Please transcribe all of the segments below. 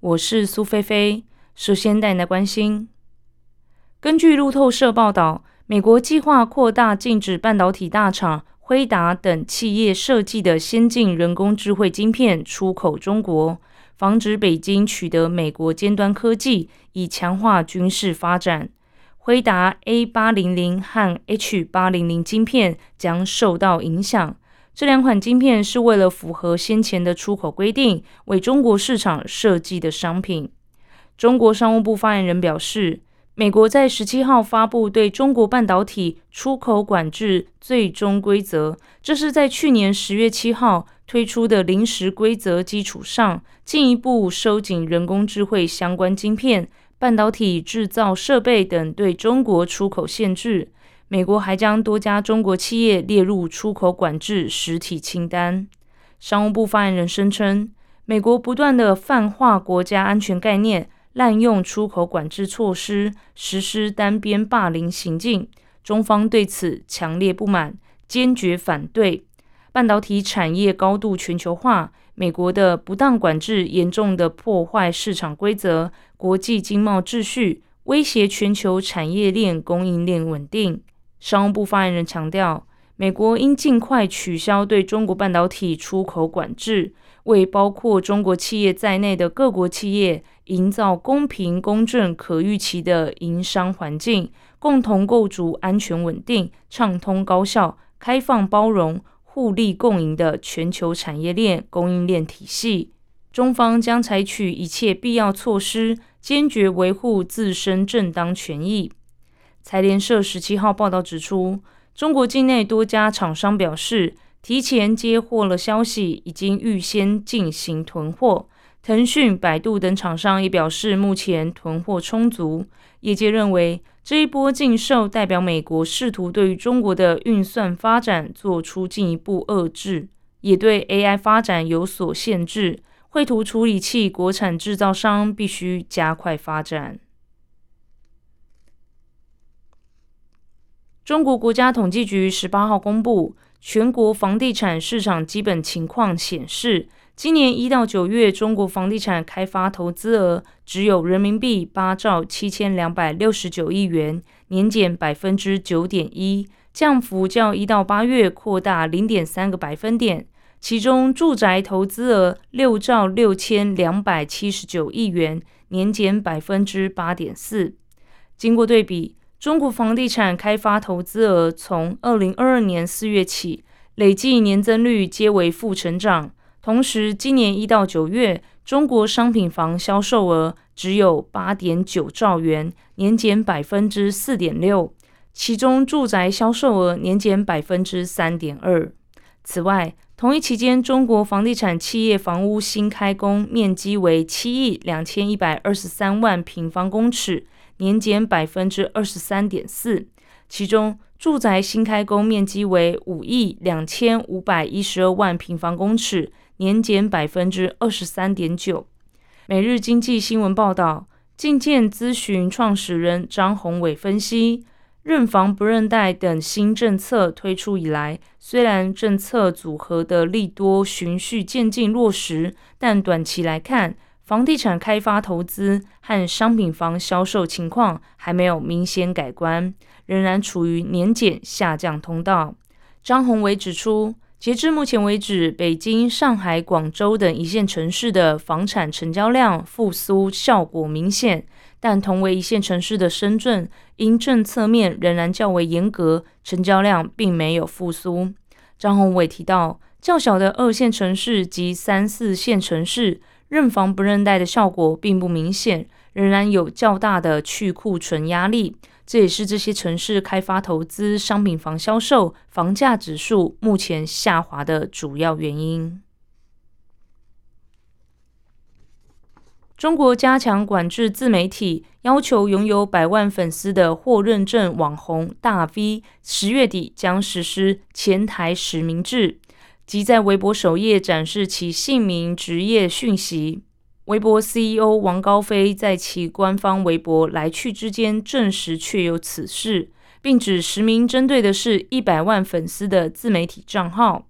我是苏菲菲。首先带来关心。根据路透社报道，美国计划扩大禁止半导体大厂辉达等企业设计的先进人工智慧晶片出口中国，防止北京取得美国尖端科技，以强化军事发展。辉达 A 八零零和 H 八零零晶片将受到影响。这两款晶片是为了符合先前的出口规定，为中国市场设计的商品。中国商务部发言人表示。美国在十七号发布对中国半导体出口管制最终规则，这是在去年十月七号推出的临时规则基础上，进一步收紧人工智慧相关晶片、半导体制造设备等对中国出口限制。美国还将多家中国企业列入出口管制实体清单。商务部发言人声称，美国不断的泛化国家安全概念。滥用出口管制措施，实施单边霸凌行径，中方对此强烈不满，坚决反对。半导体产业高度全球化，美国的不当管制严重的破坏市场规则、国际经贸秩序，威胁全球产业链供应链稳定。商务部发言人强调，美国应尽快取消对中国半导体出口管制。为包括中国企业在内的各国企业营造公平、公正、可预期的营商环境，共同构筑安全、稳定、畅通、高效、开放、包容、互利共赢的全球产业链供应链体系。中方将采取一切必要措施，坚决维护自身正当权益。财联社十七号报道指出，中国境内多家厂商表示。提前接获了消息，已经预先进行囤货。腾讯、百度等厂商也表示，目前囤货充足。业界认为，这一波禁售代表美国试图对于中国的运算发展做出进一步遏制，也对 AI 发展有所限制。绘图处理器国产制造商必须加快发展。中国国家统计局十八号公布。全国房地产市场基本情况显示，今年一到九月，中国房地产开发投资额只有人民币八兆七千两百六十九亿元，年减百分之九点一，降幅较一到八月扩大零点三个百分点。其中，住宅投资额六兆六千两百七十九亿元，年减百分之八点四。经过对比。中国房地产开发投资额从二零二二年四月起，累计年增率皆为负成长。同时，今年一到九月，中国商品房销售额只有八点九兆元，年减百分之四点六。其中，住宅销售额年减百分之三点二。此外，同一期间，中国房地产企业房屋新开工面积为七亿两千一百二十三万平方公尺。年减百分之二十三点四，其中住宅新开工面积为五亿两千五百一十二万平方公尺，年减百分之二十三点九。每日经济新闻报道，进建咨询创始人张宏伟分析，认房不认贷等新政策推出以来，虽然政策组合的利多循序渐进落实，但短期来看，房地产开发投资和商品房销售情况还没有明显改观，仍然处于年减下降通道。张宏伟指出，截至目前为止，北京、上海、广州等一线城市的房产成交量复苏效果明显，但同为一线城市的深圳，因政策面仍然较为严格，成交量并没有复苏。张宏伟提到，较小的二线城市及三四线城市。认房不认贷的效果并不明显，仍然有较大的去库存压力，这也是这些城市开发投资、商品房销售、房价指数目前下滑的主要原因。中国加强管制自媒体，要求拥有百万粉丝的或认证网红大 V，十月底将实施前台实名制，即在微博首页展示其姓名、职业讯息。微博 CEO 王高飞在其官方微博来去之间证实确有此事，并指实名针对的是一百万粉丝的自媒体账号。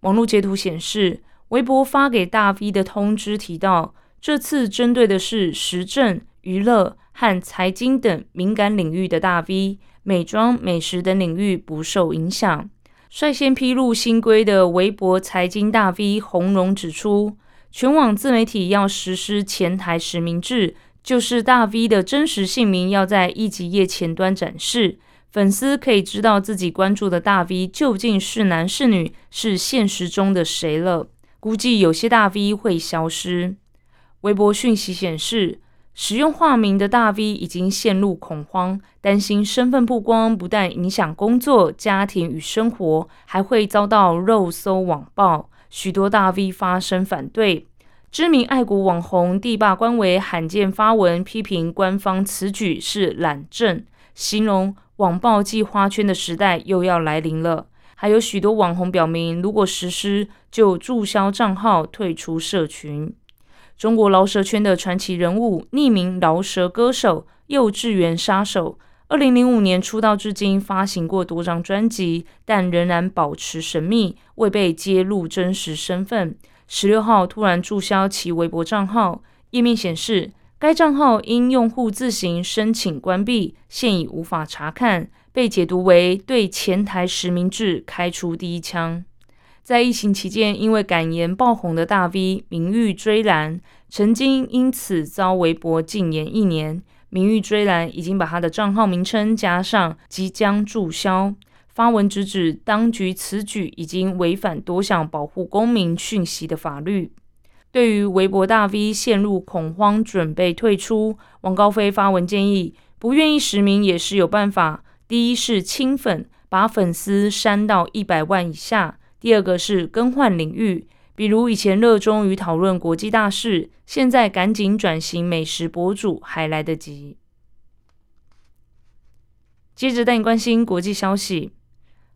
网络截图显示，微博发给大 V 的通知提到。这次针对的是时政、娱乐和财经等敏感领域的大 V，美妆、美食等领域不受影响。率先披露新规的微博财经大 V 洪荣指出，全网自媒体要实施前台实名制，就是大 V 的真实姓名要在一级页前端展示，粉丝可以知道自己关注的大 V 究竟是男是女，是现实中的谁了。估计有些大 V 会消失。微博讯息显示，使用化名的大 V 已经陷入恐慌，担心身份曝光不但影响工作、家庭与生活，还会遭到肉搜网暴。许多大 V 发声反对。知名爱国网红地霸官微罕见发文批评官方此举是懒政，形容网暴即花圈的时代又要来临了。还有许多网红表明，如果实施，就注销账号，退出社群。中国饶舌圈的传奇人物，匿名饶舌歌手、幼稚园杀手，二零零五年出道至今，发行过多张专辑，但仍然保持神秘，未被揭露真实身份。十六号突然注销其微博账号，页面显示该账号因用户自行申请关闭，现已无法查看，被解读为对前台实名制开出第一枪。在疫情期间，因为感言爆红的大 V 名誉追蓝，曾经因此遭微博禁言一年。名誉追蓝已经把他的账号名称加上即将注销，发文直指当局此举已经违反多项保护公民讯息的法律。对于微博大 V 陷入恐慌，准备退出，王高飞发文建议，不愿意实名也是有办法。第一是清粉，把粉丝删到一百万以下。第二个是更换领域，比如以前热衷于讨论国际大事，现在赶紧转型美食博主还来得及。接着带你关心国际消息，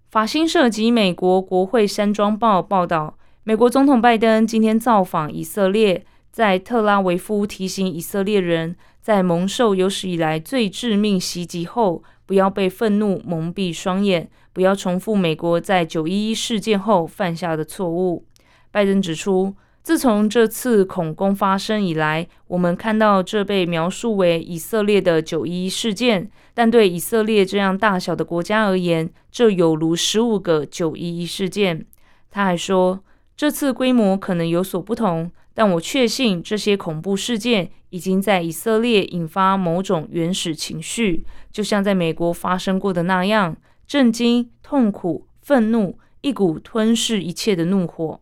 法新社及美国国会山庄报报道，美国总统拜登今天造访以色列，在特拉维夫提醒以色列人，在蒙受有史以来最致命袭击后。不要被愤怒蒙蔽双眼，不要重复美国在九一一事件后犯下的错误。拜登指出，自从这次恐攻发生以来，我们看到这被描述为以色列的九一一事件，但对以色列这样大小的国家而言，这有如十五个九一一事件。他还说，这次规模可能有所不同。但我确信，这些恐怖事件已经在以色列引发某种原始情绪，就像在美国发生过的那样：震惊、痛苦、愤怒，一股吞噬一切的怒火。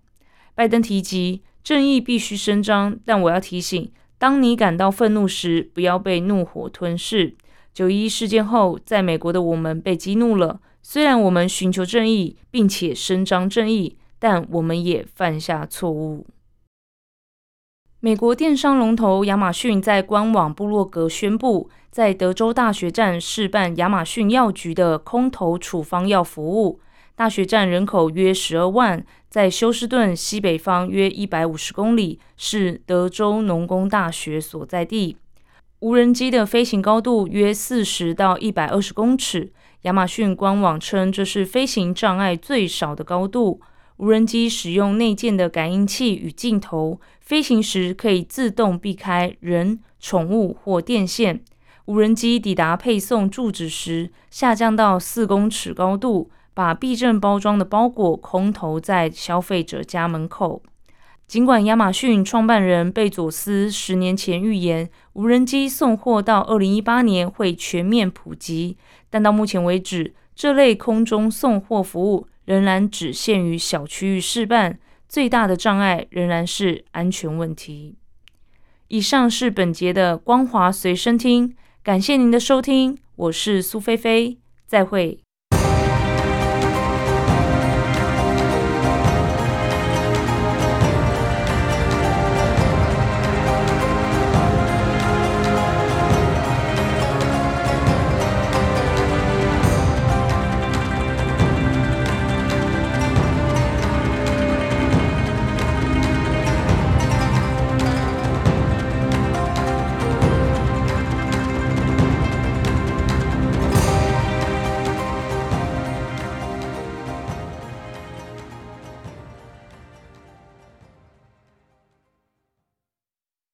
拜登提及，正义必须伸张，但我要提醒：当你感到愤怒时，不要被怒火吞噬。九一事件后，在美国的我们被激怒了。虽然我们寻求正义，并且伸张正义，但我们也犯下错误。美国电商龙头亚马逊在官网部落格宣布，在德州大学站试办亚马逊药局的空投处方药服务。大学站人口约十二万，在休斯顿西北方约一百五十公里，是德州农工大学所在地。无人机的飞行高度约四十到一百二十公尺。亚马逊官网称，这是飞行障碍最少的高度。无人机使用内建的感应器与镜头，飞行时可以自动避开人、宠物或电线。无人机抵达配送住址时，下降到四公尺高度，把避震包装的包裹空投在消费者家门口。尽管亚马逊创办人贝佐斯十年前预言无人机送货到二零一八年会全面普及，但到目前为止，这类空中送货服务。仍然只限于小区域试办，最大的障碍仍然是安全问题。以上是本节的光华随身听，感谢您的收听，我是苏菲菲，再会。